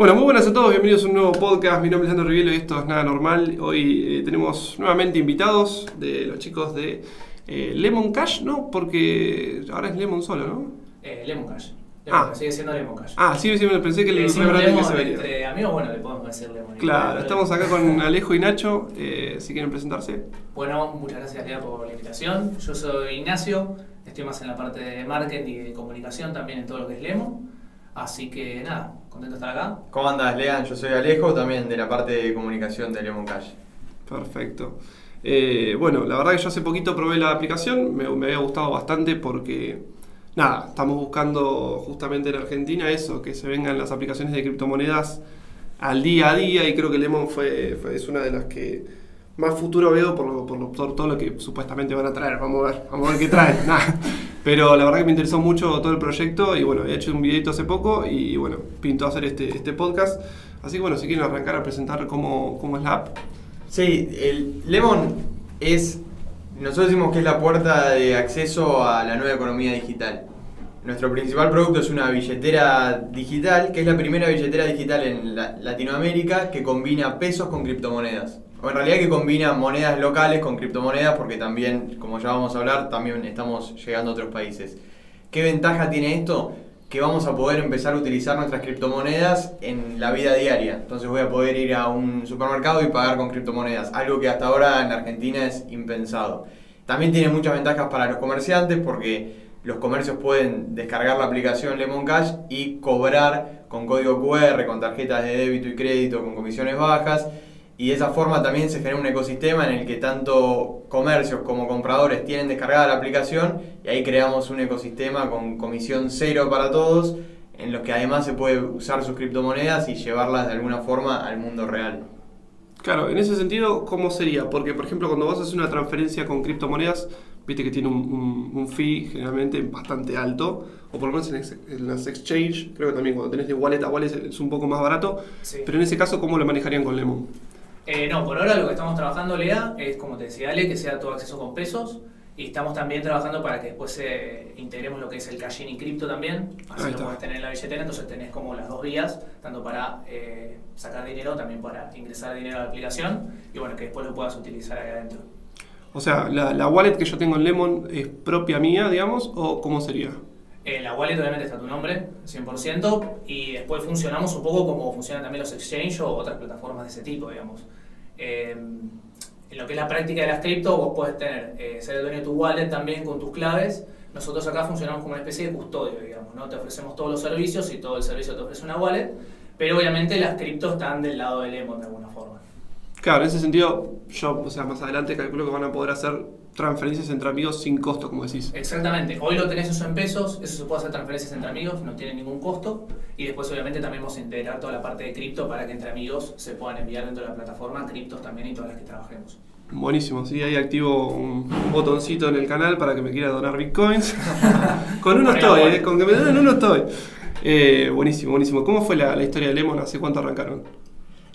Bueno, muy buenas a todos, bienvenidos a un nuevo podcast. Mi nombre es Andrés Rivielo y esto es Nada Normal. Hoy eh, tenemos nuevamente invitados de los chicos de eh, Lemon Cash, ¿no? Porque ahora es Lemon solo, ¿no? Eh, Lemon Cash. Ah. Lemon, Sigue siendo Lemon Cash. Ah, sí, sí, pensé que Le decimos que Lemon se vería. entre amigos, bueno, le podemos decir Lemon. Claro, estamos acá con Alejo y Nacho, eh, si quieren presentarse. Bueno, muchas gracias Lea por la invitación. Yo soy Ignacio, estoy más en la parte de marketing y de comunicación, también en todo lo que es Lemon. Así que nada, contento de estar acá. ¿Cómo andas, Lean? Yo soy Alejo, también de la parte de comunicación de Lemon Cash. Perfecto. Eh, bueno, la verdad que yo hace poquito probé la aplicación, me, me había gustado bastante porque, nada, estamos buscando justamente en Argentina eso, que se vengan las aplicaciones de criptomonedas al día a día y creo que Lemon fue, fue- es una de las que más futuro veo por, lo- por, lo- por todo lo que supuestamente van a traer. Vamos a ver, vamos a ver qué traen. Nada. Pero la verdad que me interesó mucho todo el proyecto y bueno, he hecho un videito hace poco y bueno, pinto hacer este, este podcast. Así que bueno, si quieren arrancar a presentar cómo, cómo es la app. Sí, el Lemon es, nosotros decimos que es la puerta de acceso a la nueva economía digital. Nuestro principal producto es una billetera digital, que es la primera billetera digital en la- Latinoamérica que combina pesos con criptomonedas. En realidad que combina monedas locales con criptomonedas porque también, como ya vamos a hablar, también estamos llegando a otros países. ¿Qué ventaja tiene esto? Que vamos a poder empezar a utilizar nuestras criptomonedas en la vida diaria. Entonces voy a poder ir a un supermercado y pagar con criptomonedas, algo que hasta ahora en Argentina es impensado. También tiene muchas ventajas para los comerciantes porque los comercios pueden descargar la aplicación Lemon Cash y cobrar con código QR, con tarjetas de débito y crédito, con comisiones bajas. Y de esa forma también se genera un ecosistema en el que tanto comercios como compradores tienen descargada la aplicación y ahí creamos un ecosistema con comisión cero para todos, en los que además se puede usar sus criptomonedas y llevarlas de alguna forma al mundo real. Claro, en ese sentido, ¿cómo sería? Porque, por ejemplo, cuando vas a hacer una transferencia con criptomonedas, viste que tiene un, un- un fee generalmente bastante alto, o por lo menos en, ex- en las exchange, creo que también cuando tenés de wallet a wallet es- es un poco más barato, Sí. pero en ese caso, ¿cómo lo manejarían con Lemon? Eh, no, por ahora lo que estamos trabajando, Lea, es como te decía Ale, que sea todo acceso con pesos. Y estamos también trabajando para que después eh, integremos lo que es el cash in y cripto también. Así lo puedes tener en la billetera, entonces tenés como las dos vías, tanto para eh, sacar dinero, también para ingresar dinero a la aplicación. Y bueno, que después lo puedas utilizar ahí adentro. O sea, la, la wallet que yo tengo en Lemon es propia mía, digamos, o cómo sería? En la wallet obviamente está tu nombre, 100%, y después funcionamos un poco como funcionan también los exchange o otras plataformas de ese tipo, digamos. Eh, en lo que es la práctica de las cripto, vos podés tener, eh, ser el dueño de tu wallet también con tus claves. Nosotros acá funcionamos como una especie de custodio, digamos, ¿no? Te ofrecemos todos los servicios y todo el servicio te ofrece una wallet, pero obviamente las criptos están del lado del Lemon de alguna forma. Claro, en ese sentido, yo, o sea, más adelante calculo que van a poder hacer transferencias entre amigos sin costo, como decís. Exactamente. Hoy lo tenés eso en pesos, eso se puede hacer transferencias entre amigos, no tiene ningún costo. Y después obviamente también vamos a integrar toda la parte de cripto para que entre amigos se puedan enviar dentro de la plataforma criptos también y todas las que trabajemos. Buenísimo, sí, ahí activo un botoncito en el canal para que me quiera donar bitcoins. con uno estoy, eh, con que me donen uno estoy. Eh, buenísimo, buenísimo. ¿Cómo fue la, la historia de Lemon? ¿Hace cuánto arrancaron?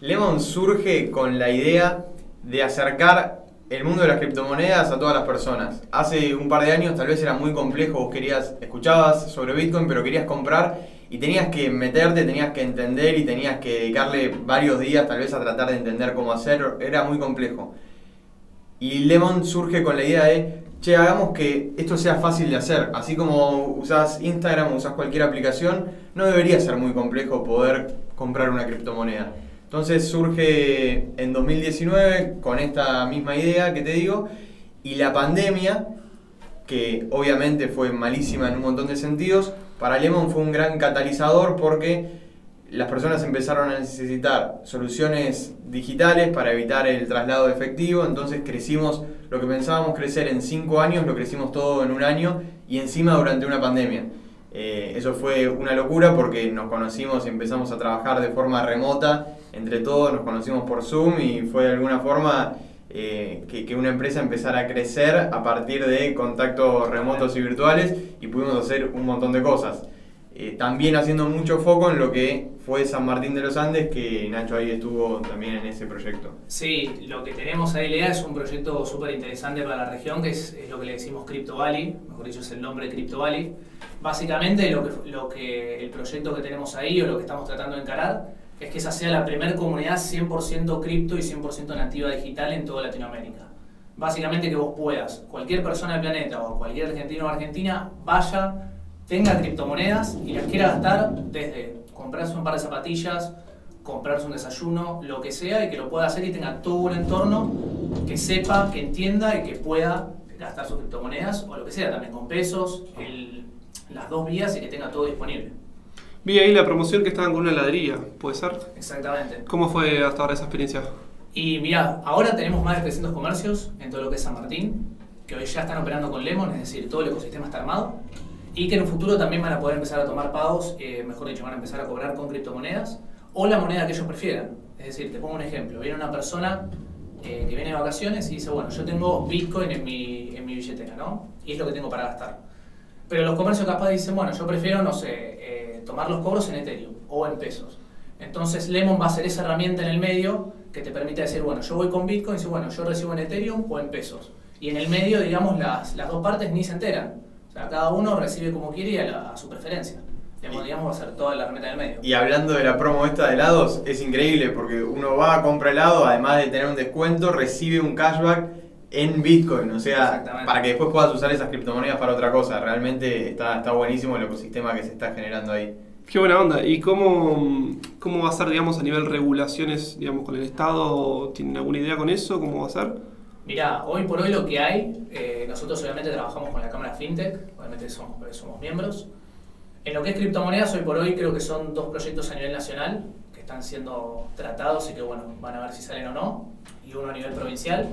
Lemon surge con la idea de acercar el mundo de las criptomonedas a todas las personas. Hace un par de años tal vez era muy complejo, vos querías, escuchabas sobre Bitcoin, pero querías comprar y tenías que meterte, tenías que entender y tenías que dedicarle varios días tal vez a tratar de entender cómo hacer, era muy complejo. Y Lemon surge con la idea de, che, hagamos que esto sea fácil de hacer. Así como usás Instagram usás cualquier aplicación, no debería ser muy complejo poder comprar una criptomoneda. Entonces surge en 2019 con esta misma idea que te digo, y la pandemia, que obviamente fue malísima en un montón de sentidos, para Lemon fue un gran catalizador porque las personas empezaron a necesitar soluciones digitales para evitar el traslado de efectivo, entonces crecimos lo que pensábamos crecer en cinco años, lo crecimos todo en un año y encima durante una pandemia. Eh, eso fue una locura porque nos conocimos y empezamos a trabajar de forma remota entre todos, nos conocimos por Zoom y fue de alguna forma eh, que, que una empresa empezara a crecer a partir de contactos remotos y virtuales y pudimos hacer un montón de cosas. Eh, también haciendo mucho foco en lo que fue San Martín de los Andes, que Nacho ahí estuvo también en ese proyecto. Sí, lo que tenemos ahí, Lea, es un proyecto súper interesante para la región, que es, es lo que le decimos Crypto Valley, mejor dicho es el nombre Crypto Valley. Básicamente lo que, lo que el proyecto que tenemos ahí o lo que estamos tratando de encarar es que esa sea la primera comunidad 100% cripto y 100% nativa digital en toda Latinoamérica. Básicamente que vos puedas, cualquier persona del planeta o cualquier argentino o argentina, vaya, tenga criptomonedas y las quiera gastar desde comprarse un par de zapatillas, comprarse un desayuno, lo que sea, y que lo pueda hacer y tenga todo un entorno que sepa, que entienda y que pueda gastar sus criptomonedas o lo que sea, también con pesos, el- las dos vías y que tenga todo disponible. Vi ahí la promoción que estaban con una heladería, ¿puede ser? Exactamente. ¿Cómo fue hasta ahora esa experiencia? Y mira, ahora tenemos más de 300 comercios en todo lo que es San Martín, que hoy ya están operando con Lemon, es decir, todo el ecosistema está armado, y que en un futuro también van a poder empezar a tomar pagos, eh, mejor dicho, van a empezar a cobrar con criptomonedas o la moneda que ellos prefieran. Es decir, te pongo un ejemplo, viene una persona eh, que viene de vacaciones y dice, bueno, yo tengo Bitcoin en mi, en mi billetera, ¿no? Y es lo que tengo para gastar. Pero los comercios capaz dicen, bueno, yo prefiero, no sé, eh, tomar los cobros en Ethereum o en pesos. Entonces Lemon va a ser esa herramienta en el medio que te permite decir, bueno, yo voy con Bitcoin y dice, bueno, yo recibo en Ethereum o en pesos. Y en el medio, digamos, las, las dos partes ni se enteran. O sea, cada uno recibe como quiere y a, la- a su preferencia. Digamos, digamos, va a ser toda la herramienta en el medio. Y hablando de la promo esta de helados, es increíble porque uno va, compra helado, además de tener un descuento, recibe un cashback en Bitcoin. O sea, Exactamente. para que después puedas usar esas criptomonedas para otra cosa. Realmente está, está buenísimo el ecosistema que se está generando ahí. Qué buena onda. ¿Y cómo, cómo va a ser, digamos, a nivel regulaciones, digamos, con el Estado? ¿Tienen alguna idea con eso? ¿Cómo va a ser? Mirá, hoy por hoy lo que hay, eh, nosotros obviamente trabajamos con la Cámara FinTech, obviamente somos, somos miembros. En lo que es criptomonedas, hoy por hoy creo que son dos proyectos a nivel nacional que están siendo tratados y que bueno, van a ver si salen o no, y uno a nivel provincial.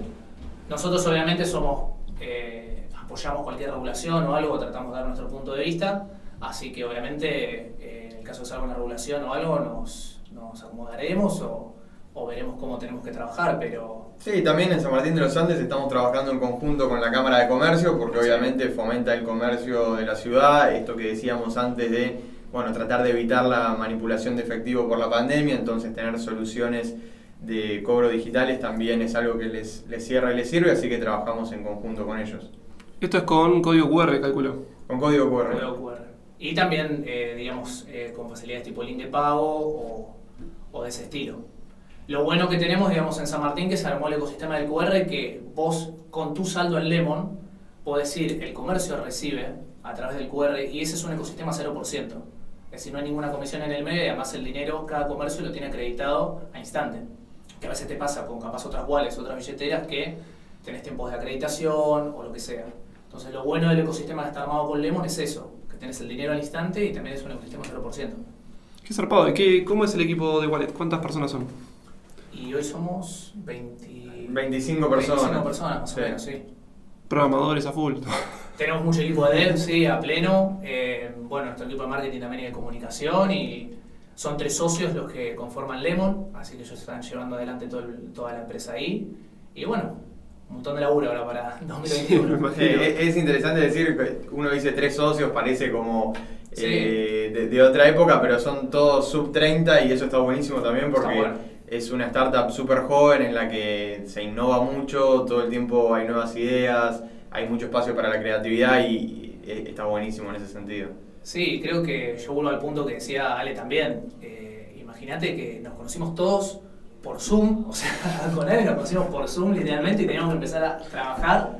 Nosotros obviamente somos, eh, apoyamos cualquier regulación o algo, tratamos de dar nuestro punto de vista, así que obviamente eh, en el caso de salga una regulación o algo nos, nos acomodaremos o, o veremos cómo tenemos que trabajar, pero Sí, también en San Martín de los Andes estamos trabajando en conjunto con la Cámara de Comercio porque Sí. obviamente fomenta el comercio de la ciudad, esto que decíamos antes de, bueno, tratar de evitar la manipulación de efectivo por la pandemia, entonces tener soluciones de cobro digitales también es algo que les, les cierra y les sirve, así que trabajamos en conjunto con ellos. Esto es con código QR, calculo. Con código QR. Código QR. Y también, eh, digamos, eh, con facilidades tipo link de pago o, o de ese estilo. Lo bueno que tenemos, digamos, en San Martín, que se armó el ecosistema del QR, que vos con tu saldo en Lemon podés ir, el comercio recibe a través del QR y ese es un ecosistema 0%. Es decir, no hay ninguna comisión en el medio y además el dinero, cada comercio lo tiene acreditado a instante. Que a veces te pasa con capaz otras wallets, otras billeteras que tenés tiempos de acreditación o lo que sea. Entonces lo bueno del ecosistema que está armado con Lemon es eso, que tenés el dinero al instante y también es un ecosistema 0%. Qué zarpado. ¿Y qué, cómo es el equipo de Wallet? ¿Cuántas personas son? Y hoy somos 20... 25 personas. 25 personas más Sí. o menos, sí. Programadores a full. Tenemos mucho equipo de dev, sí, a pleno. Eh, bueno, nuestro equipo de marketing también y de comunicación y son tres socios los que conforman Lemon, así que ellos están llevando adelante todo el- toda la empresa ahí. Y bueno, un montón de laburo ahora para me 2021. imagino. Eh, es interesante decir que uno dice tres socios, parece como Sí. eh, de, de otra época, pero son todos sub 30 y eso está buenísimo también porque Está bueno. Es una startup súper joven en la que se innova mucho, todo el tiempo hay nuevas ideas, hay mucho espacio para la creatividad y, eh, está buenísimo en ese sentido. Sí, creo que yo vuelvo al punto que decía Ale también. Eh, Imagínate que nos conocimos todos por Zoom, o sea, con Ale nos conocimos por Zoom literalmente y teníamos que empezar a trabajar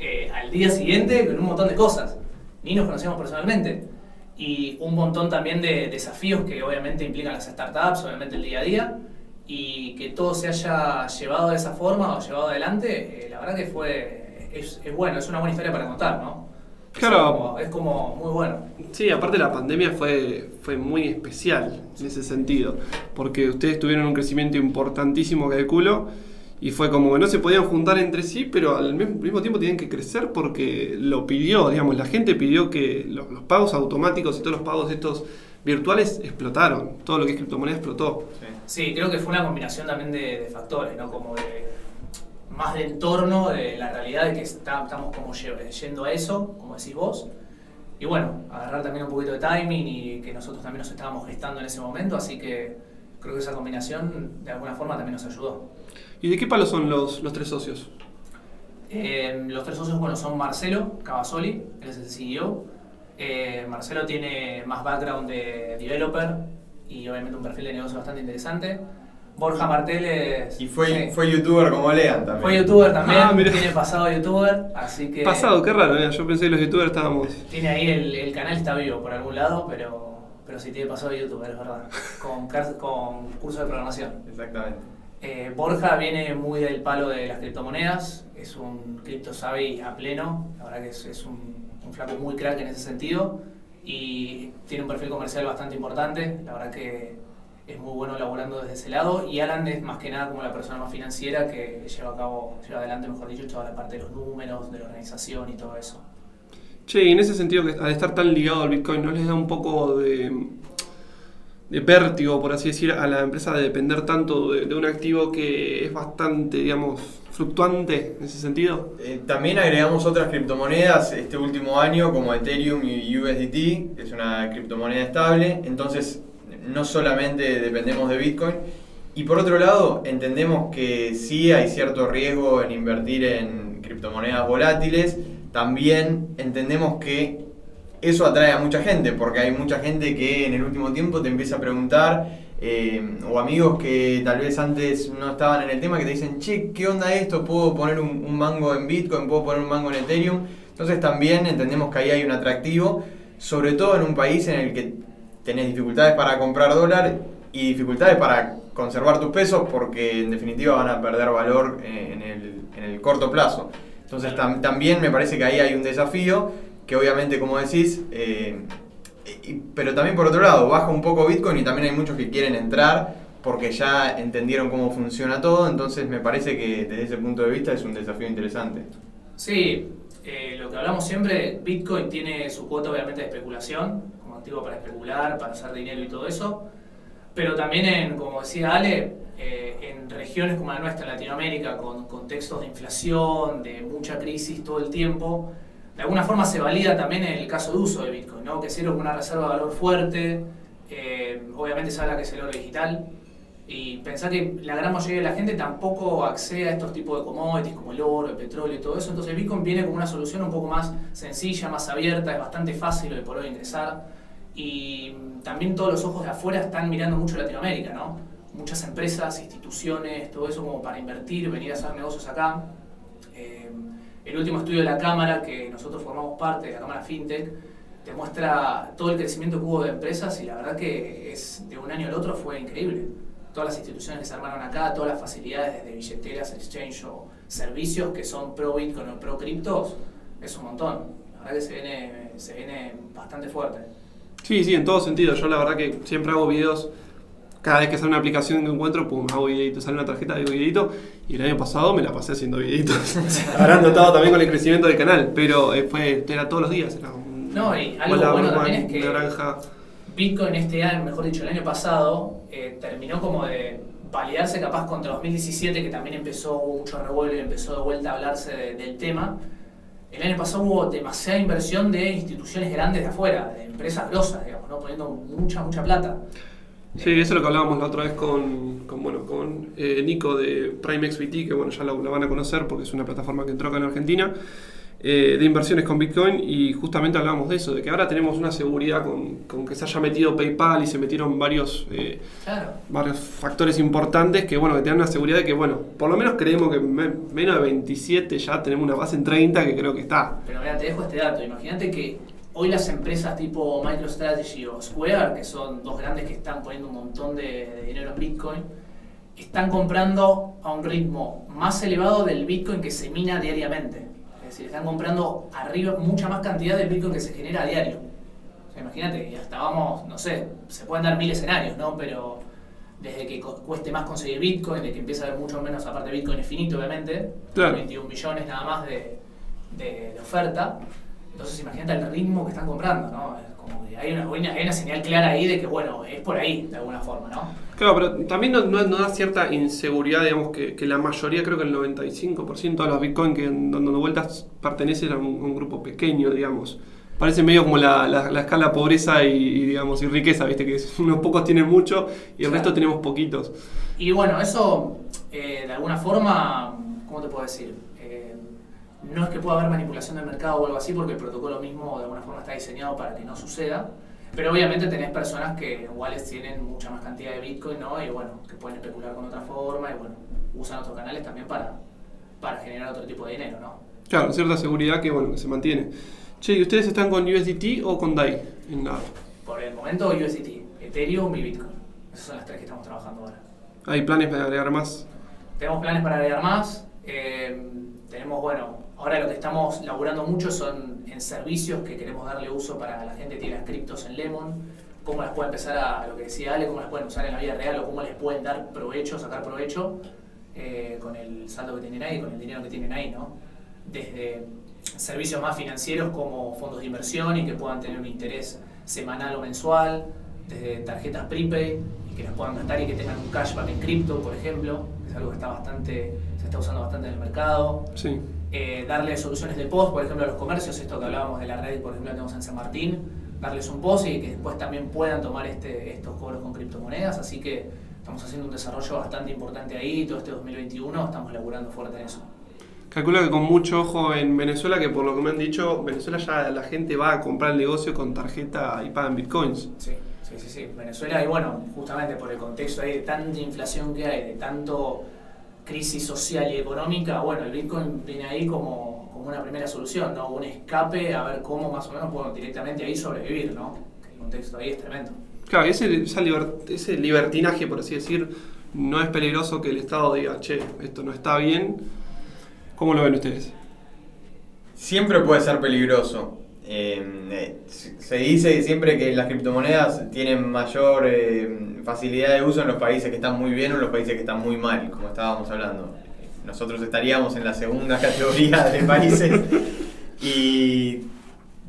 eh, al día siguiente con un montón de cosas. Ni nos conocíamos personalmente. Y un montón también de desafíos que obviamente implican las startups, obviamente el día a día. Y que todo se haya llevado de esa forma o llevado adelante, eh, la verdad que fue. Es, es bueno, es una buena historia para contar, ¿no? Es Claro. como- es como muy bueno. Sí, aparte la pandemia fue, fue muy especial en ese sentido, porque ustedes tuvieron un crecimiento importantísimo calculo y fue como que no se podían juntar entre sí, pero al mismo, mismo tiempo tenían que crecer porque lo pidió, digamos, la gente pidió que los, los pagos automáticos y todos los pagos estos virtuales explotaron, todo lo que es criptomoneda explotó. Sí, creo que fue una combinación también de, de factores, ¿no? Como de más de entorno, de la realidad de que está- estamos como yendo a eso, como decís vos. Y bueno, agarrar también un poquito de timing y que nosotros también nos estábamos gestando en ese momento, así que creo que esa combinación de alguna forma también nos ayudó. ¿Y de qué palo son los, los tres socios? Eh, los tres socios, bueno, son Marcelo Cavasoli, él es el CEO. Eh, Marcelo tiene más background de developer, y obviamente un perfil de negocio bastante interesante. Borja Martel es... Y fue, sí, fue youtuber como Lean también. fue youtuber también, Ah, mira. tiene pasado youtuber, así que... Pasado, qué raro, ¿eh? yo pensé que los youtubers estábamos... Tiene ahí el, el canal está vivo por algún lado, pero, pero sí tiene pasado de youtuber, es verdad. Con, con curso de programación. Exactamente. Eh, Borja viene muy del palo de las criptomonedas, es un cripto savvy a pleno, la verdad que es, es un, un flaco muy crack en ese sentido y tiene un perfil comercial bastante importante, la verdad que es muy bueno laburando desde ese lado y Alan es más que nada como la persona más financiera que lleva a cabo, lleva adelante mejor dicho toda la parte de los números, de la organización y todo eso. Che, y en ese sentido, que al estar tan ligado al Bitcoin, ¿no les da un poco de, de vértigo, por así decir, a la empresa de depender tanto de, de un activo que es bastante, digamos, fluctuante en ese sentido? Eh, también agregamos otras criptomonedas este último año como Ethereum y USDT, que es una criptomoneda estable. Entonces, no solamente dependemos de Bitcoin. Y por otro lado, entendemos que sí hay cierto riesgo en invertir en criptomonedas volátiles. También entendemos que eso atrae a mucha gente, porque hay mucha gente que en el último tiempo te empieza a preguntar, eh, o amigos que tal vez antes no estaban en el tema, que te dicen, che, ¿qué onda esto? ¿Puedo poner un, un mango en Bitcoin? ¿Puedo poner un mango en Ethereum? Entonces también entendemos que ahí hay un atractivo, sobre todo en un país en el que tenés dificultades para comprar dólar y dificultades para conservar tus pesos, porque en definitiva van a perder valor eh, en el, en el corto plazo. Entonces tam- también me parece que ahí hay un desafío que obviamente, como decís, eh, pero también por otro lado, baja un poco Bitcoin y también hay muchos que quieren entrar porque ya entendieron cómo funciona todo, entonces me parece que desde ese punto de vista es un desafío interesante. Sí, eh, lo que hablamos siempre, Bitcoin tiene su cuota obviamente de especulación, como activo para especular, para hacer dinero y todo eso, pero también en, como decía Ale, eh, en regiones como la nuestra, Latinoamérica, con contextos de inflación, de mucha crisis todo el tiempo, de alguna forma se valida también el caso de uso de Bitcoin, ¿no? que sirve como una reserva de valor fuerte, eh, obviamente se habla que es el oro digital, y pensar que la gran mayoría de la gente tampoco accede a estos tipos de commodities como el oro, el petróleo y todo eso. Entonces Bitcoin viene como una solución un poco más sencilla, más abierta, es bastante fácil por hoy ingresar. Y también todos los ojos de afuera están mirando mucho Latinoamérica, ¿no? Muchas empresas, instituciones, todo eso como para invertir, venir a hacer negocios acá. Eh, el último estudio de la Cámara, que nosotros formamos parte de la Cámara FinTech, te muestra todo el crecimiento que hubo de empresas y la verdad que es de un año al otro fue increíble. Todas las instituciones que se armaron acá, todas las facilidades de billeteras, exchange o servicios que son pro Bitcoin o pro criptos, es un montón. La verdad que se viene, se viene bastante fuerte. Sí, sí, en todo sentido. Yo la verdad que siempre hago videos. Cada vez que sale una aplicación que encuentro, pum, hago videito, sale una tarjeta, hago videito. Y el año pasado me la pasé haciendo videitos. Habrán notado también con el crecimiento del canal, pero eh, fue, era todos los días. Era un, No, y algo hola, bueno es que- naranja. Bitcoin este año, mejor dicho, el año pasado, eh, terminó como de validarse capaz contra 2017, que también empezó, hubo mucho revuelo y empezó de vuelta a hablarse de- del tema. El año pasado hubo demasiada inversión de instituciones grandes de afuera, de empresas grosas, digamos, ¿no? poniendo mucha, mucha plata. Sí, eso es lo que hablábamos la otra vez con, con, bueno, con eh, Nico de Prime XBT, que bueno, ya la, la van a conocer porque es una plataforma que entró acá en Argentina, eh, de inversiones con Bitcoin y justamente hablábamos de eso, de que ahora tenemos una seguridad con, con que se haya metido PayPal y se metieron varios, eh, Claro. varios factores importantes que bueno, que te dan una seguridad de que bueno, por lo menos creemos que me- menos de 27 ya tenemos una base en 30 que creo que está. Pero mira, te dejo este dato. Imagínate que hoy las empresas tipo MicroStrategy o Square, que son dos grandes que están poniendo un montón de, de dinero en Bitcoin, están comprando a un ritmo más elevado del Bitcoin que se mina diariamente. Es decir, están comprando arriba mucha más cantidad del Bitcoin que se genera a diario. O sea, imagínate, y hasta vamos, no sé, se pueden dar mil escenarios, ¿no? Pero desde que cueste más conseguir Bitcoin, de que empieza a haber mucho menos, aparte Bitcoin es finito, obviamente, Claro. 21 millones nada más de, de- de oferta. Entonces imagínate el ritmo que están comprando, ¿no? Como que hay una, hay señal clara ahí de que, bueno, es por ahí, de alguna forma, ¿no? Claro, pero también nos no, no da cierta inseguridad, digamos, que, que la mayoría, creo que el 95% de los Bitcoin que dando vueltas pertenecen a un, grupo pequeño, digamos. Parece medio como la, la- la escala pobreza y, y, digamos, y riqueza, ¿viste? Que unos pocos tienen mucho y el Claro. resto tenemos poquitos. Y bueno, eso eh, de alguna forma, ¿cómo te puedo decir? No es que pueda haber manipulación del mercado o algo así, porque el protocolo mismo de alguna forma está diseñado para que no suceda. Pero obviamente tenés personas que iguales tienen mucha más cantidad de Bitcoin, ¿no? Y bueno, que pueden especular con otra forma y bueno, usan otros canales también para, para generar otro tipo de dinero, ¿no? Claro, cierta seguridad que bueno, que se mantiene. Che, ¿y ustedes están con USDT o con DAI en la Por el momento USDT, Ethereum y Bitcoin. Esas son las tres que estamos trabajando ahora. ¿Hay planes para agregar más? Tenemos planes para agregar más. eh, tenemos, bueno, ahora lo que estamos laburando mucho son en servicios que queremos darle uso para la gente que tiene criptos en Lemon. Cómo las puede empezar a, lo que decía Ale, cómo las pueden usar en la vida real o cómo les pueden dar provecho, sacar provecho eh, con el saldo que tienen ahí, con el dinero que tienen ahí, ¿no? Desde servicios más financieros como fondos de inversión y que puedan tener un interés semanal o mensual, desde tarjetas prepaid y que las puedan gastar y que tengan un cashback en cripto, por ejemplo, es algo que está bastante, se está usando bastante en el mercado. Sí. Eh, darle soluciones de post, por ejemplo, a los comercios, esto que hablábamos de la red, por ejemplo, que tenemos en San Martín, darles un post y que después también puedan tomar este, estos cobros con criptomonedas, así que estamos haciendo un desarrollo bastante importante ahí, todo este 2021 estamos laburando fuerte en eso. Calculo que con mucho ojo en Venezuela, que por lo que me han dicho, Venezuela ya la gente va a comprar el negocio con tarjeta y pagan bitcoins. Sí, sí, sí, sí. Venezuela, y bueno, justamente por el contexto ahí de tanta inflación que hay, de tanto crisis social y económica, bueno, el Bitcoin viene ahí como, como una primera solución, ¿no? Un escape a ver cómo más o menos podemos directamente ahí sobrevivir, ¿no? El contexto ahí es tremendo. Claro, ese, esa ese libertinaje, por así decir, no es peligroso que el Estado diga, che, esto no está bien. ¿Cómo lo ven ustedes? Siempre puede ser peligroso. Eh, eh, se dice siempre que las criptomonedas tienen mayor eh, facilidad de uso en los países que están muy bien o en los países que están muy mal, como estábamos hablando. Nosotros estaríamos en la segunda categoría de países y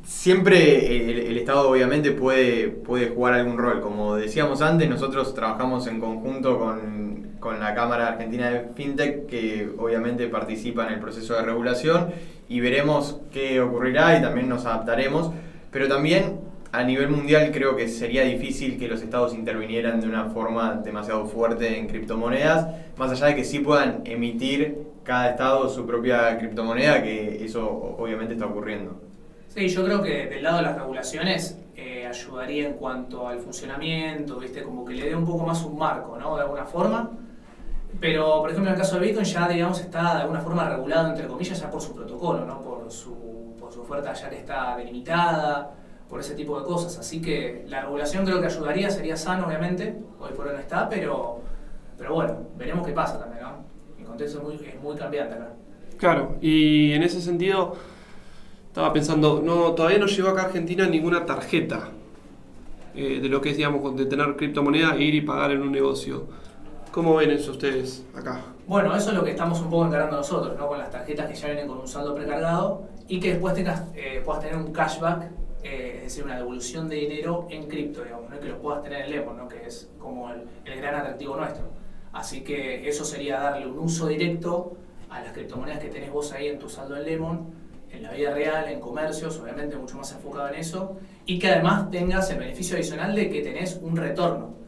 siempre el, el Estado obviamente puede, puede jugar algún rol. Como decíamos antes, nosotros trabajamos en conjunto con, con la Cámara Argentina de FinTech, que obviamente participa en el proceso de regulación, y veremos qué ocurrirá y también nos adaptaremos. Pero también a nivel mundial creo que sería difícil que los estados intervinieran de una forma demasiado fuerte en criptomonedas, más allá de que sí puedan emitir cada estado su propia criptomoneda, que eso obviamente está ocurriendo. Sí, yo creo que del lado de las regulaciones eh, ayudaría en cuanto al funcionamiento, ¿viste? Como que le dé un poco más un marco, ¿no? De alguna forma. Pero, por ejemplo, en el caso de Bitcoin ya, digamos, está de alguna forma regulado, entre comillas, ya por su protocolo, ¿no? Por su, por su oferta ya que está delimitada, por ese tipo de cosas. Así que la regulación creo que ayudaría, sería sano, obviamente. Hoy por hoy no está, pero, pero bueno, veremos qué pasa también, ¿no? El contexto es muy, es muy cambiante. Claro, y en ese sentido, estaba pensando, no, todavía no llegó acá a Argentina ninguna tarjeta eh, de lo que es, digamos, de tener criptomoneda e ir y pagar en un negocio. ¿Cómo ven eso ustedes acá? Bueno, eso es lo que estamos un poco encarando nosotros, ¿no? Con las tarjetas que ya vienen con un saldo precargado y que después tengas, eh, puedas tener un cashback, eh, es decir, una devolución de dinero en cripto, digamos, ¿no? Que lo puedas tener en Lemon, ¿no? Que es como el, el gran atractivo nuestro. Así que eso sería darle un uso directo a las criptomonedas que tenés vos ahí en tu saldo en Lemon, en la vida real, en comercios, obviamente mucho más enfocado en eso, y que además tengas el beneficio adicional de que tenés un retorno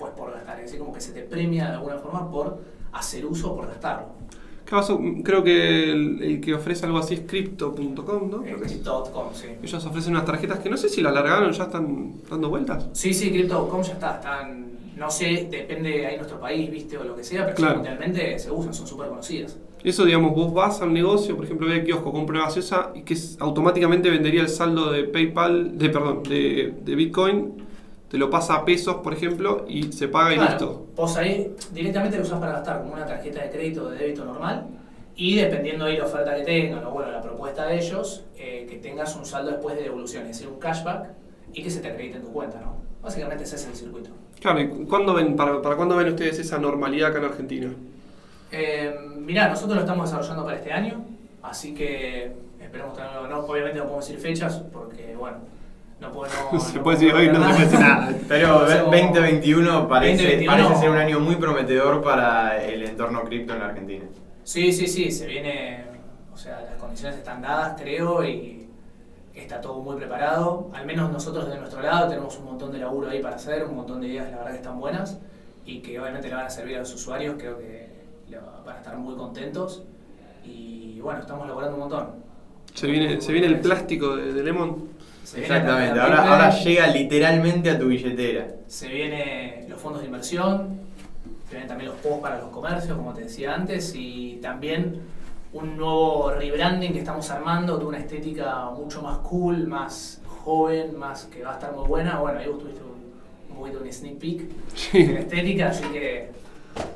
después por gastar, es decir, como que se te premia de alguna forma por hacer uso o por gastarlo. Creo que el, el que ofrece algo así es crypto.com, ¿no? Crypto.com, sí. Ellos ofrecen unas tarjetas que no sé si las largaron, ya están dando vueltas. Sí, sí, Crypto.com ya está, están, no sé, depende ahí nuestro país, viste, o lo que sea, pero Claro. mundialmente se usan, son súper conocidas. Eso, digamos, vos vas al negocio, por ejemplo, ve el kiosco, compra gaseosa y que es- automáticamente vendería el saldo de PayPal, de perdón, de, de Bitcoin, te lo pasa a pesos, por ejemplo, y se paga y Claro, listo. Vos ahí directamente lo usás para gastar como una tarjeta de crédito o de débito normal y dependiendo ahí la oferta que tengan o bueno, la propuesta de ellos, eh, que tengas un saldo después de devolución, es decir, un cashback y que se te acredite en tu cuenta, ¿no? Básicamente ese es el circuito. Claro, ¿y cu- cuándo ven, para, para cuándo ven ustedes esa normalidad acá en Argentina? Eh, mirá, nosotros lo estamos desarrollando para este año, así que esperemos tenerlo. No, obviamente no podemos decir fechas porque, bueno, no podemos. Se puede decir hoy, no se puede decir nada. Pero Hacemos- 2021 parece, 2021. parece ser un año muy prometedor para el entorno cripto en la Argentina. Sí, sí, sí, se viene. O sea, las condiciones están dadas, creo, y está todo muy preparado. Al menos nosotros de nuestro lado tenemos un montón de laburo ahí para hacer, un montón de ideas, la verdad que están buenas y que obviamente le van a servir a los usuarios, creo que van a estar muy contentos. Y bueno, estamos logrando un montón. Se viene, se viene el plástico de, de Lemon. Se Exactamente, ahora, llega literalmente a tu billetera. Se vienen los fondos de inversión, se vienen también los juegos para los comercios, como te decía antes, y también un nuevo rebranding que estamos armando de una estética mucho más cool, más joven, más que va a estar muy buena. Bueno, ahí vos tuviste un, un poquito un sneak peek de la estética, así que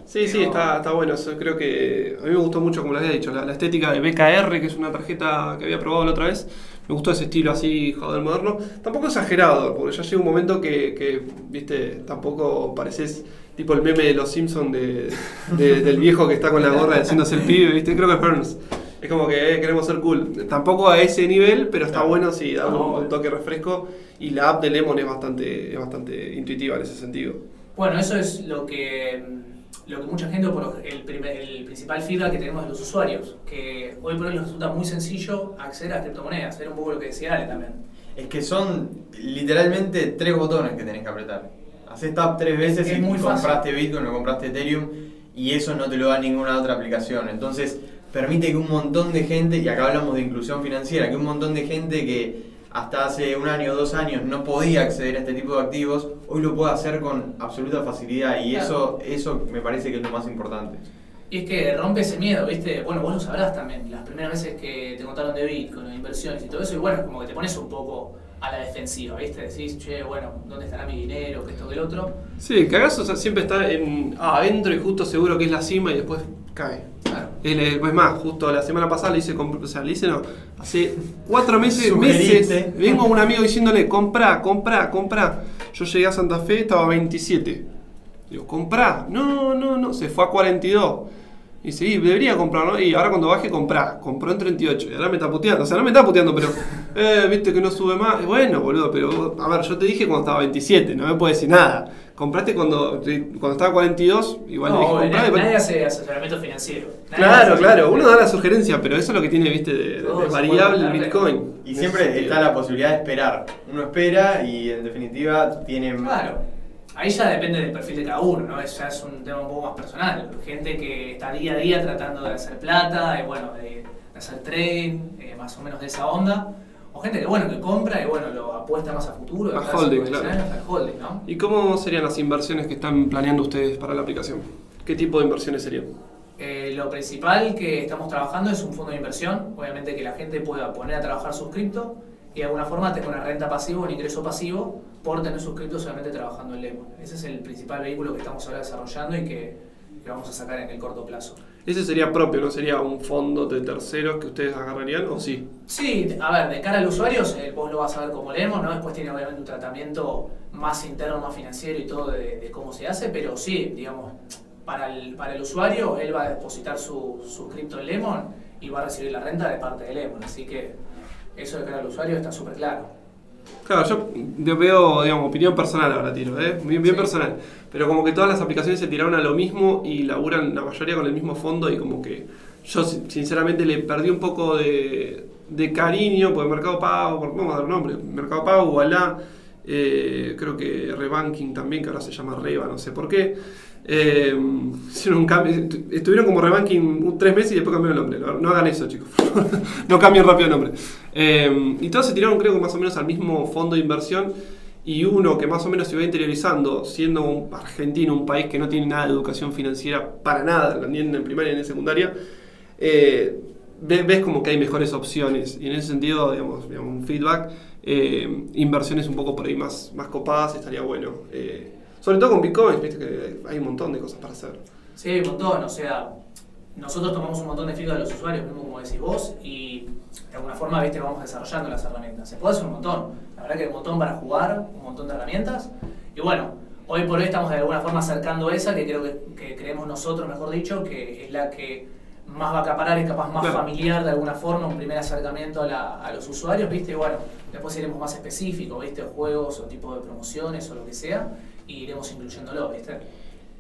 Sí, sí, está, está bueno. Creo que a mí me gustó mucho, como les había dicho, la, la estética de BKR, que es una tarjeta que había probado la otra vez. Me gustó ese estilo así, joder, moderno. Tampoco exagerado, porque ya llega un momento que, que, viste, tampoco pareces tipo el meme de los Simpsons de, de- del viejo que está con la gorra haciéndose el pibe, viste. Creo que es Burns. Es como que eh, queremos ser cool. Tampoco a ese nivel, pero está Claro. bueno, sí, da un, un toque refresco. Y la app de Lemon es bastante, es bastante intuitiva en ese sentido. Bueno, eso es lo que, lo que mucha gente, por el, primer- el principal feedback que tenemos de los usuarios, que hoy por hoy les resulta muy sencillo acceder a criptomonedas, era un poco lo que decía Ale también. Es que son literalmente tres botones que tenés que apretar. Haces tap tres veces Es y muy fácil. compraste Bitcoin o compraste Ethereum y eso no te lo da ninguna otra aplicación. Entonces permite que un montón de gente, y acá hablamos de inclusión financiera, que un montón de gente que hasta hace un año o dos años no podía acceder a este tipo de activos, hoy lo puede hacer con absoluta facilidad y Claro. eso, eso me parece que es lo más importante. Y es que rompe ese miedo, ¿viste? Bueno, vos lo sabrás también, las primeras veces que te contaron de Bitcoin, de inversiones y todo eso, y bueno, como que te pones un poco a la defensiva, ¿viste? Decís, che, bueno, ¿dónde estará mi dinero? Que esto, que el otro. Sí, el cagazo o sea, siempre está en, ah, adentro y justo seguro que es la cima y después cae. Claro. El, pues más, justo la semana pasada le hice, o sea, le hice no, hace cuatro meses, meses, vengo a un amigo diciéndole, compra, compra, compra. Yo llegué a Santa Fe, estaba a 27. Digo, comprá. No, no, no, se fue a 42. Y dice, "Y debería comprar, ¿no? Y ahora cuando baje, comprá. Compró en 38. Y ahora me está puteando. O sea, no me está puteando, pero, eh, viste que no sube más. Bueno, boludo, pero, a ver, yo te dije cuando estaba a 27, no me puedes decir nada. Compraste cuando, cuando estaba a 42, igual le no, dije, obvio, comprá. nadie, y- nadie hace asesoramiento financiero. Nadie Claro, claro, uno da la sugerencia, pero eso es lo que tiene, viste, de, de- variable puede el. Bitcoin. Y siempre está la posibilidad de esperar. Uno espera y en definitiva tiene... Claro. Ahí ya depende del perfil de cada uno, ¿no? Es, ya es un tema un poco más personal. Gente que está día a día tratando de hacer plata, y bueno, de, de hacer trading, eh, más o menos de esa onda. O gente que, bueno, que compra y, bueno, lo apuesta más a futuro. A holding, claro. años, al holding, ¿no? ¿Y cómo serían las inversiones que están planeando ustedes para la aplicación? ¿Qué tipo de inversiones serían? Eh, lo principal que estamos trabajando es un fondo de inversión. Obviamente que la gente pueda poner a trabajar sus cripto y de alguna forma tenga una renta pasiva, un ingreso pasivo por tener sus criptos solamente trabajando en Lemon. Ese es el principal vehículo que estamos ahora desarrollando y que, que vamos a sacar en el corto plazo. Ese sería propio, ¿no? Sería un fondo de terceros que ustedes agarrarían, ¿o sí? Sí, a ver, de cara al usuario, eh, vos lo vas a ver como Lemon, ¿no? Después tiene obviamente un tratamiento más interno, más financiero y todo de, de cómo se hace, pero sí, digamos, para el, para el usuario, él va a depositar su, su cripto en Lemon y va a recibir la renta de parte de Lemon, así que eso de cara al usuario está súper claro. Claro, yo veo, digamos, opinión personal ahora tiro, ¿eh? Bien, bien Sí. personal. Pero como que todas las aplicaciones se tiraron a lo mismo y laburan la mayoría con el mismo fondo y como que yo sin- sinceramente le perdí un poco de, de cariño por Mercado Pago, por, vamos a dar nombre, Mercado Pago, Wallah, eh, creo que Rebanking también, que ahora se llama Reba, no sé por qué. Eh, un estuvieron como Rebanking tres meses y después cambiaron el nombre. No, no hagan eso, chicos. no cambien rápido el nombre. Eh, y todos se tiraron, creo que más o menos al mismo fondo de inversión. Y uno que más o menos se va interiorizando, siendo un argentino, un país que no tiene nada de educación financiera para nada, ni en primaria ni en secundaria, eh, ve- ves como que hay mejores opciones. Y en ese sentido, digamos, digamos, un feedback, eh, inversiones un poco por ahí más, más copadas estaría bueno. Sobre todo con Bitcoin, viste que hay un montón de cosas para hacer. Sí, un montón, o sea, nosotros tomamos un montón de feedback de los usuarios, mismo como decís vos, y de alguna forma, viste, vamos desarrollando las herramientas. Se puede hacer un montón, la verdad que hay un montón para jugar, un montón de herramientas, y bueno, hoy por hoy estamos de alguna forma acercando esa, que creo que, que creemos nosotros, mejor dicho, que es la que más va a acaparar, es capaz más Claro. familiar de alguna forma, un primer acercamiento a, la- a los usuarios, viste, y bueno, después iremos más específicos, viste, juegos o tipo de promociones o lo que sea, y iremos incluyéndolo, viste.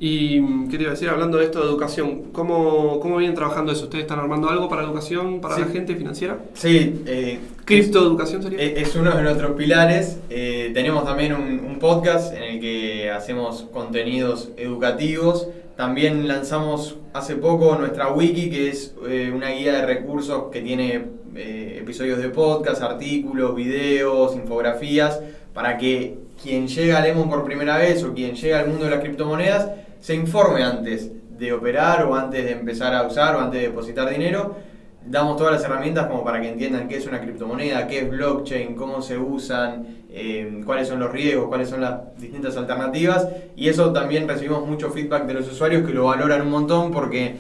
Y, mm, ¿qué te iba a decir? Hablando de esto de educación, ¿cómo, cómo vienen trabajando eso? ¿Ustedes están armando algo para educación, para Sí. la gente financiera? Sí, eh, ¿Criptoeducación sería? Es, es uno de nuestros pilares. Eh, tenemos también un, un podcast en el que hacemos contenidos educativos. También lanzamos hace poco nuestra wiki, que es eh, una guía de recursos que tiene eh, episodios de podcast, artículos, videos, infografías, para que quien llega a Lemon por primera vez o quien llega al mundo de las criptomonedas se informe antes de operar o antes de empezar a usar o antes de depositar dinero. Damos todas las herramientas como para que entiendan qué es una criptomoneda, qué es blockchain, cómo se usan, eh, cuáles son los riesgos, cuáles son las distintas alternativas. Y eso también recibimos mucho feedback de los usuarios que lo valoran un montón porque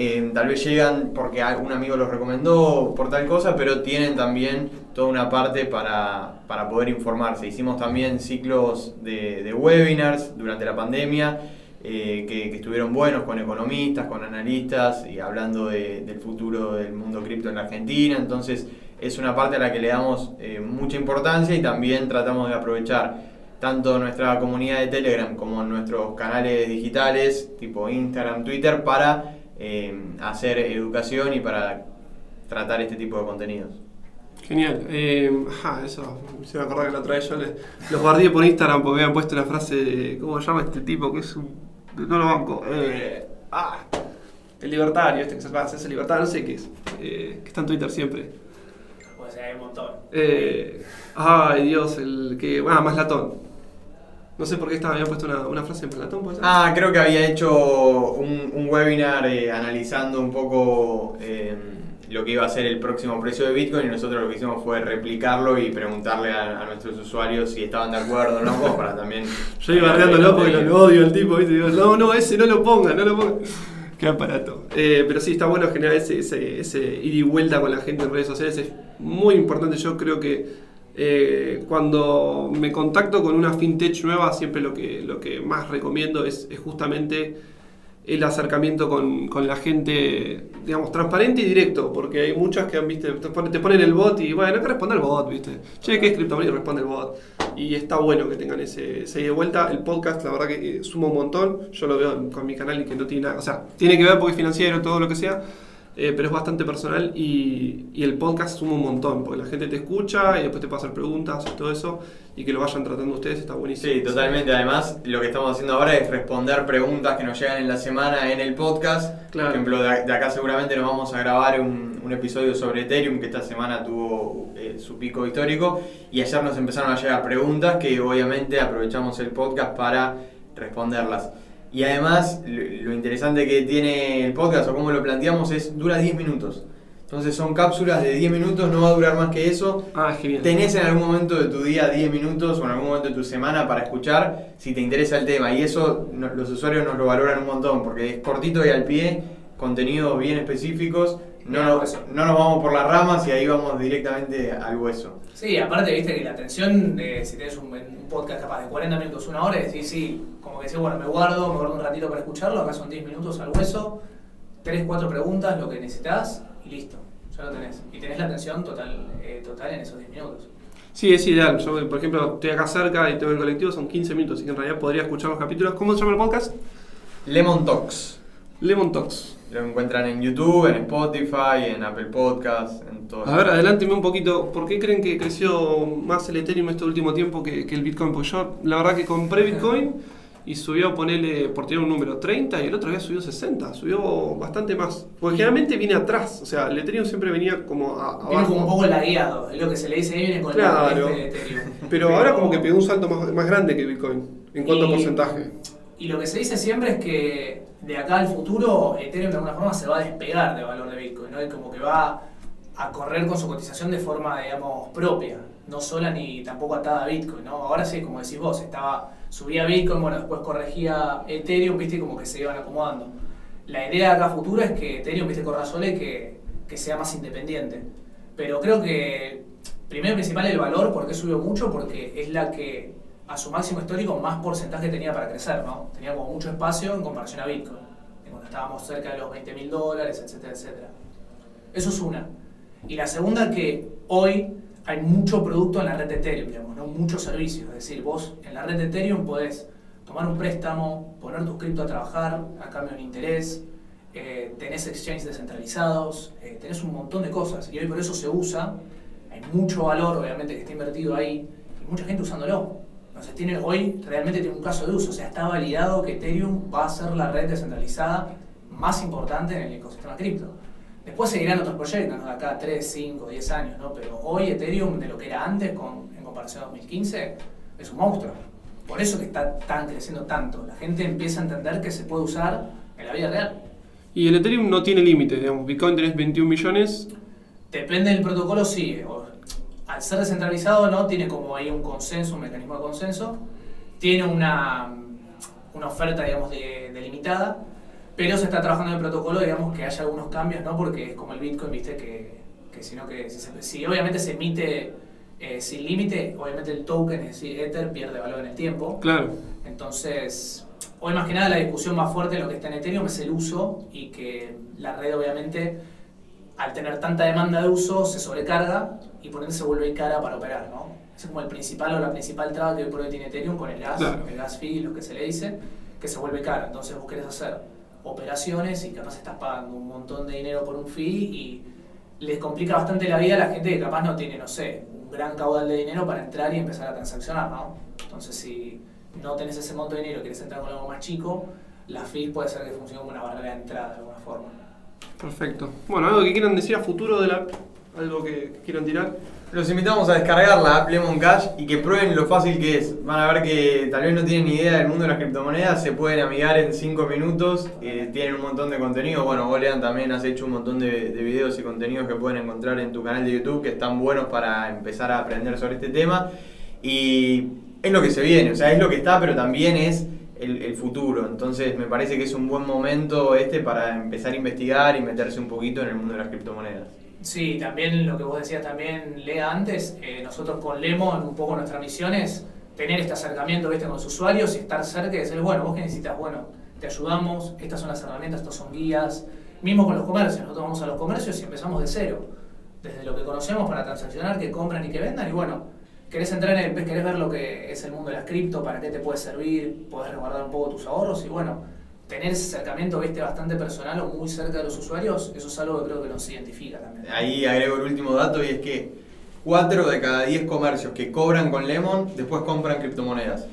eh, tal vez llegan porque un amigo los recomendó por tal cosa, pero tienen también toda una parte para, para poder informarse. Hicimos también ciclos de, de webinars durante la pandemia eh, que, estuvieron buenos con economistas, con analistas y hablando del futuro del mundo cripto en la Argentina. Entonces es una parte a la que le damos eh, mucha importancia y también tratamos de aprovechar tanto nuestra comunidad de Telegram como nuestros canales digitales tipo Instagram, Twitter para eh, hacer educación y para tratar este tipo de contenidos. Genial. Eh, eso, se me acordaba que la otra vez yo los guardé por Instagram porque habían puesto la frase de, ¿cómo se llama este tipo? Que es un no lo banco. Eh, ah, el libertario, este que se hace el libertario, no sé qué es. Eh, que está en Twitter siempre. Puede ser, hay un montón. Eh, ay, Dios, el que. Ah, más latón. No sé por qué estaba, había puesto una, una frase en latón, ¿puede ser? Ah, creo que había hecho un, un webinar eh, analizando un poco. Eh, lo que iba a ser el próximo precio de Bitcoin y nosotros lo que hicimos fue replicarlo y preguntarle a, nuestros usuarios si estaban de acuerdo o no, para también... Yo iba barriándolo porque lo, odio al tipo, ¿viste? Digo, no, no, ese no lo ponga, no lo ponga. Qué aparato. Eh, pero sí, está bueno generar ese, ese, ese ida y vuelta con la gente en redes sociales. Es muy importante. Yo creo que eh, cuando me contacto con una fintech nueva, siempre lo que, lo que más recomiendo es, justamente el acercamiento con, con, la gente, digamos, transparente y directo, porque hay muchas que han, viste, te ponen el bot y bueno, hay que responder el bot, viste. Che, ¿qué es criptomoneda? Responde el bot. Y está bueno que tengan ese, ese de vuelta. El podcast, la verdad que suma un montón. Yo lo veo con mi canal y que no tiene nada, o sea, tiene que ver porque es financiero, todo lo que sea, eh, pero es bastante personal y, y, el podcast suma un montón, porque la gente te escucha y después te puede hacer preguntas y todo eso, y que lo vayan tratando ustedes está buenísimo. Sí, totalmente. Además, lo que estamos haciendo ahora es responder preguntas que nos llegan en la semana en el podcast. Por ejemplo, de, acá seguramente nos vamos a grabar un, un episodio sobre Ethereum, que esta semana tuvo eh, su pico histórico, y ayer nos empezaron a llegar preguntas que obviamente aprovechamos el podcast para responderlas. Y además, lo interesante que tiene el podcast o cómo lo planteamos es, dura 10 minutos. Entonces son cápsulas de 10 minutos, no va a durar más que eso. Ah, genial. Tenés en algún momento de tu día 10 minutos o en algún momento de tu semana para escuchar si te interesa el tema. Y eso los usuarios nos lo valoran un montón porque es cortito y al pie, contenidos bien específicos. No, no, no nos vamos por las ramas y ahí vamos directamente al hueso. Sí, aparte, viste que la atención, de, si tienes un, podcast capaz de 40 minutos, una hora, decís, sí, como que decís, bueno, me guardo, me guardo un ratito para escucharlo, acá son 10 minutos al hueso, 3, 4 preguntas, lo que necesitas y listo, ya lo tenés. Y tenés la atención total, eh, total en esos 10 minutos. Sí, es ideal. Yo, por ejemplo, estoy acá cerca y tengo el colectivo, son 15 minutos, así que en realidad podría escuchar los capítulos. ¿Cómo se llama el podcast? Lemon Talks. Lemon Talks. Lo encuentran en YouTube, en Spotify, en Apple Podcasts, en todo. A ver, adelánteme un poquito. ¿Por qué creen que creció más el Ethereum este último tiempo que, que el Bitcoin? Porque yo, la verdad, que compré Bitcoin y subió, ponerle, por tener un número, 30 y el otro día subió 60. Subió bastante más. Porque generalmente viene atrás. O sea, el Ethereum siempre venía como a, abajo. Viene como un poco lagueado. Es lo que se le dice ahí, viene con claro. el Ethereum. Pero, ahora como que pegó un salto más, más grande que Bitcoin en cuanto a porcentaje. Y lo que se dice siempre es que de acá al futuro Ethereum de alguna forma se va a despegar del valor de Bitcoin, ¿no? Y como que va a correr con su cotización de forma, digamos, propia, no sola ni tampoco atada a Bitcoin, ¿no? Ahora sí, como decís vos, estaba, subía Bitcoin, bueno, después corregía Ethereum, viste, como que se iban acomodando. La idea de acá a futuro es que Ethereum, viste, corra sola y que, que sea más independiente. Pero creo que, primero y principal, el valor, ¿por qué subió mucho? Porque es la que a su máximo histórico más porcentaje tenía para crecer, ¿no? Tenía como mucho espacio en comparación a Bitcoin, cuando estábamos cerca de los 20 mil dólares, etcétera, etcétera. Eso es una. Y la segunda que hoy hay mucho producto en la red de Ethereum, digamos, ¿no? muchos servicios. Es decir, vos en la red de Ethereum podés tomar un préstamo, poner tu cripto a trabajar a cambio de interés, eh, tenés exchanges descentralizados, eh, tenés un montón de cosas. Y hoy por eso se usa, hay mucho valor obviamente que está invertido ahí y mucha gente usándolo. Entonces tiene, hoy realmente tiene un caso de uso, o sea, está validado que Ethereum va a ser la red descentralizada más importante en el ecosistema cripto. Después seguirán otros proyectos, ¿no? De acá 3, 5, 10 años, ¿no? Pero hoy Ethereum, de lo que era antes con, en comparación a 2015, es un monstruo. Por eso que está tan creciendo tanto. La gente empieza a entender que se puede usar en la vida real. Y el Ethereum no tiene límites, digamos. Bitcoin tenés 21 millones. Depende del protocolo, sí. O- al ser descentralizado, ¿no? Tiene como ahí un consenso, un mecanismo de consenso. Tiene una, una oferta, digamos, de- delimitada. Pero se está trabajando en el protocolo, digamos, que haya algunos cambios, ¿no? Porque es como el Bitcoin, ¿viste? Que, que si no que... Si, si obviamente se emite eh, sin límite, obviamente el token, es decir, Ether, pierde valor en el tiempo. Claro. Entonces, hoy más que nada la discusión más fuerte en lo que está en Ethereum es el uso y que la red obviamente al tener tanta demanda de uso se sobrecarga y por ende se vuelve cara para operar, ¿no? Es como el principal o la principal traba que hoy por hoy tiene Ethereum con el gas, Claro. el gas fee, lo que se le dice, que se vuelve cara. Entonces vos querés hacer operaciones y capaz estás pagando un montón de dinero por un fee y les complica bastante la vida a la gente que capaz no tiene, no sé, un gran caudal de dinero para entrar y empezar a transaccionar, ¿no? Entonces si no tenés ese monto de dinero y querés entrar con algo más chico, la fee puede ser que funcione como una barrera de entrada de alguna forma. Perfecto. Bueno, algo que quieran decir a futuro de la app, algo que quieran tirar. Los invitamos a descargar la app Lemon Cash y que prueben lo fácil que es. Van a ver que tal vez no tienen ni idea del mundo de las criptomonedas, se pueden amigar en 5 minutos, eh, tienen un montón de contenido. Bueno, vos Lean también has hecho un montón de, de videos y contenidos que pueden encontrar en tu canal de YouTube que están buenos para empezar a aprender sobre este tema. Y es lo que se viene, o sea, es lo que está, pero también es el, el futuro. Entonces me parece que es un buen momento este para empezar a investigar y meterse un poquito en el mundo de las criptomonedas. Sí, también lo que vos decías también, Lea, antes, eh, nosotros con Lemon, un poco nuestra misión es tener este acercamiento ¿viste? con los usuarios y estar cerca y decirles, bueno, vos qué necesitas, bueno, te ayudamos, estas son las herramientas, estos son guías. Mismo con los comercios, nosotros vamos a los comercios y empezamos de cero, desde lo que conocemos para transaccionar, que compran y que vendan, y bueno, querés entrar en el, querés ver lo que es el mundo de las cripto, para qué te puede servir, podés resguardar un poco tus ahorros, y bueno, tener ese acercamiento, viste, bastante personal o muy cerca de los usuarios, eso es algo que creo que nos identifica también. Ahí agrego el último dato y es que 4 de cada 10 comercios que cobran con Lemon después compran criptomonedas.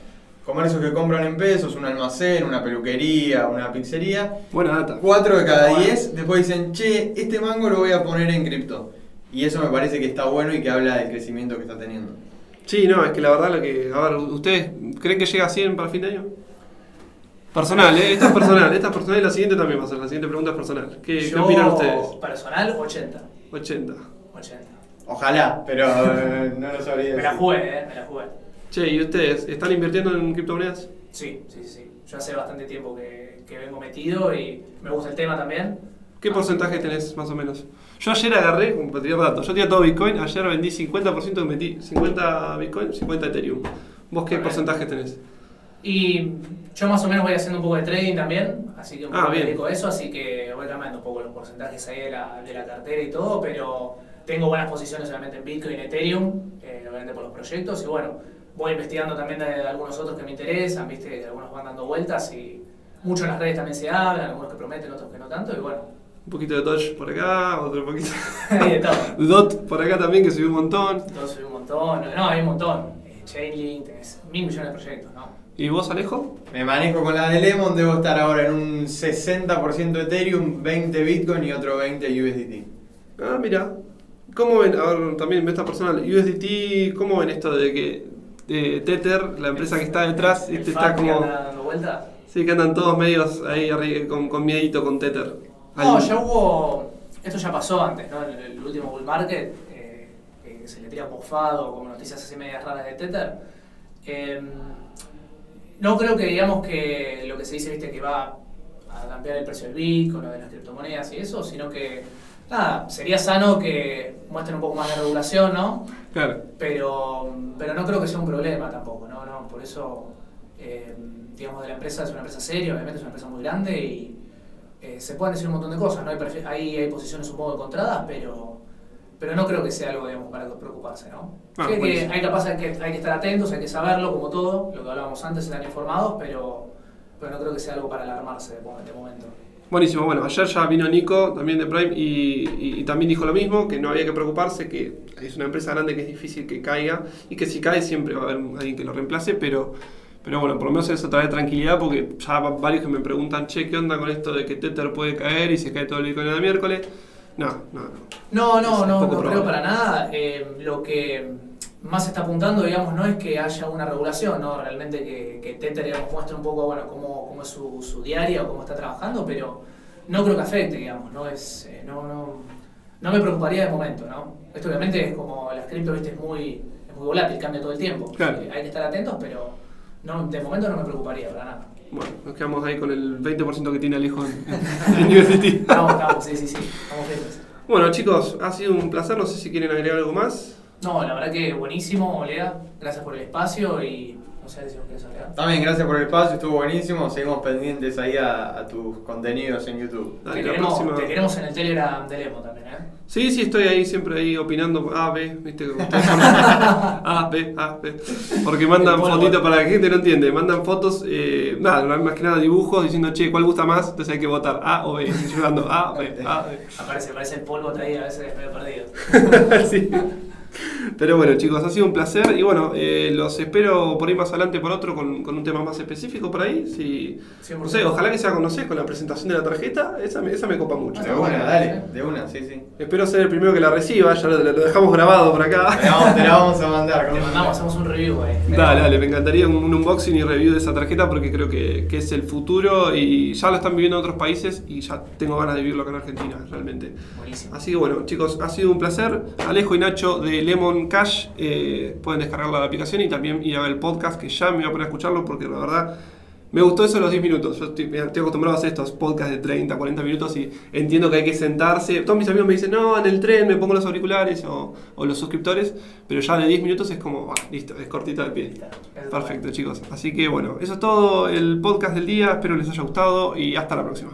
Comercios que compran en pesos, un almacén, una peluquería, una pizzería. Buena data. 4 de cada Bueno. 10 después dicen, che, este mango lo voy a poner en cripto. Y eso me parece que está bueno y que habla del crecimiento que está teniendo. Sí, no, es que la verdad lo que. A ver, ¿ustedes creen que llega a 100 para fin de año? Personal, ¿eh? Esta es personal, esta es personal y la siguiente también va a ser. La siguiente pregunta es personal. ¿Qué, qué Yo, opinan ustedes? personal, 80. 80. 80. Ojalá, pero eh, no lo sabría. Me la jugué, eh, me la jugué. Che, ¿y ustedes están invirtiendo en criptomonedas? Sí, sí, sí. Yo hace bastante tiempo que, que vengo metido y me gusta el tema también. ¿Qué porcentaje tenés más o menos? Yo ayer agarré, para tirar datos, yo tenía todo Bitcoin, ayer vendí 50% y metí 50 Bitcoin, 50 Ethereum. ¿Vos qué porcentaje tenés? Y yo más o menos voy haciendo un poco de trading también, así que un Ah, poco me bien. dedico a eso, así que voy cambiando un poco los porcentajes ahí de la, de la cartera y todo, pero tengo buenas posiciones solamente en Bitcoin Ethereum, eh, obviamente por los proyectos, y bueno, voy investigando también de algunos otros que me interesan, viste, algunos van dando vueltas y muchos en las redes también se hablan, algunos que prometen, otros que no tanto, y bueno, Un poquito de Dodge por acá, otro poquito. de todo. Dot por acá también, que subió un montón. Entonces hay un montón, no, hay un montón. Eh, Chainlink, tenés mil millones de proyectos, ¿no? ¿Y vos, Alejo? Me manejo con la de Lemon, debo estar ahora en un 60% Ethereum, 20 Bitcoin y otro 20 USDT. Ah, mira. ¿Cómo ven? A ver, también esta personal. USDT, ¿cómo ven esto de que de Tether, la empresa que está detrás, El este está que como. anda dando vueltas. Sí, que andan todos medios ahí con, con miedito con Tether. No, ya hubo. Esto ya pasó antes, ¿no? El, el último bull market, eh, que se le tira bofado, como noticias así medias raras de Tether. Eh, no creo que digamos que lo que se dice, viste, que va a cambiar el precio del Bitcoin o de las criptomonedas y eso, sino que, nada, sería sano que muestren un poco más de regulación, ¿no? Claro. pero, pero no creo que sea un problema tampoco, ¿no? no por eso, eh, digamos, de la empresa es una empresa seria, obviamente es una empresa muy grande y eh, se pueden decir un montón de cosas, ¿no? Hay, perfe- hay, posiciones un poco encontradas, pero, pero no creo que sea algo, digamos, para preocuparse, ¿no? Ah, Sí, que, hay, capaz, hay, que, hay que estar atentos, hay que saberlo, como todo, lo que hablábamos antes, estar informados, pero, pero no creo que sea algo para alarmarse de momento. Buenísimo, bueno, ayer ya vino Nico, también de Prime, y, y- y también dijo lo mismo, que no había que preocuparse, que es una empresa grande que es difícil que caiga, y que si cae siempre va a haber alguien que lo reemplace, pero, pero bueno, por lo menos eso trae tranquilidad, porque ya va- varios que me preguntan, che, ¿qué onda con esto de que Tether puede caer y se cae todo el Bitcoin el miércoles? No, no, no. No, no, Es no, no creo para nada. Eh, lo que más está apuntando, digamos, no es que haya una regulación, ¿no? Realmente que, que Tether, digamos, muestre un poco, bueno, cómo, cómo es su, su diaria o cómo está trabajando, pero no creo que afecte, digamos, no es, eh, no, no, no me preocuparía de momento, ¿no? Esto obviamente es como las cripto, viste, es muy, es muy volátil, cambia todo el tiempo. Claro. Eh, hay que estar atentos, pero no, de momento no me preocuparía para nada. Bueno, nos quedamos ahí con el 20% que tiene Alejo en, en University. Estamos, estamos, sí, sí, sí, estamos firmes. Bueno, chicos, ha sido un placer. No sé si quieren agregar algo más. No, la verdad que buenísimo, Lea. Gracias por el espacio y no sé si nos quieres agregar. También gracias por el espacio, estuvo buenísimo. Seguimos pendientes ahí a, a tus contenidos en YouTube. Dale, te, la queremos, próxima- te queremos en el Telegram de Lemo también, ¿eh? Sí, sí, estoy ahí siempre ahí opinando A, B, viste como ustedes son A, B, A, B. Porque mandan fotitos para la gente no entiende, mandan fotos, eh, nada, más que nada dibujos diciendo, che, ¿cuál gusta más? Entonces hay que votar A o B, y yo dando A, B, A, B. Aparece, aparece el polvo ahí a veces medio perdido. Sí. Pero bueno, chicos, ha sido un placer y bueno, eh, los espero por ahí más adelante por otro con, con un tema más específico por ahí. Si, no sé, ojalá que sea con, no sé, con la presentación de la tarjeta, esa me, esa me copa mucho. De una, bueno, dale, ¿eh? de una, sí, sí. Espero ser el primero que la reciba, ya lo, lo dejamos grabado por Te acá. la vamos, te la vamos a mandar. Te mandamos, hacemos un review ahí. Dale, dale, me encantaría un, un unboxing y review de esa tarjeta porque creo que, que es el futuro y ya lo están viviendo en otros países y ya tengo ganas de vivirlo acá en Argentina, realmente. Buenísimo. Así que bueno, chicos, ha sido un placer. Alejo y Nacho de Lemon Cash eh, pueden descargar la aplicación y también ir a ver el podcast que ya me voy a poner a escucharlo porque la verdad me gustó eso de los 10 minutos. Yo estoy, acostumbrado a hacer estos podcasts de 30, 40 minutos y entiendo que hay que sentarse. Todos mis amigos me dicen, no, en el tren me pongo los auriculares o, o los suscriptores, pero ya de 10 minutos es como, ah, listo, es cortita al pie. Perfecto, chicos. Así que bueno, eso es todo el podcast del día. Espero les haya gustado y hasta la próxima.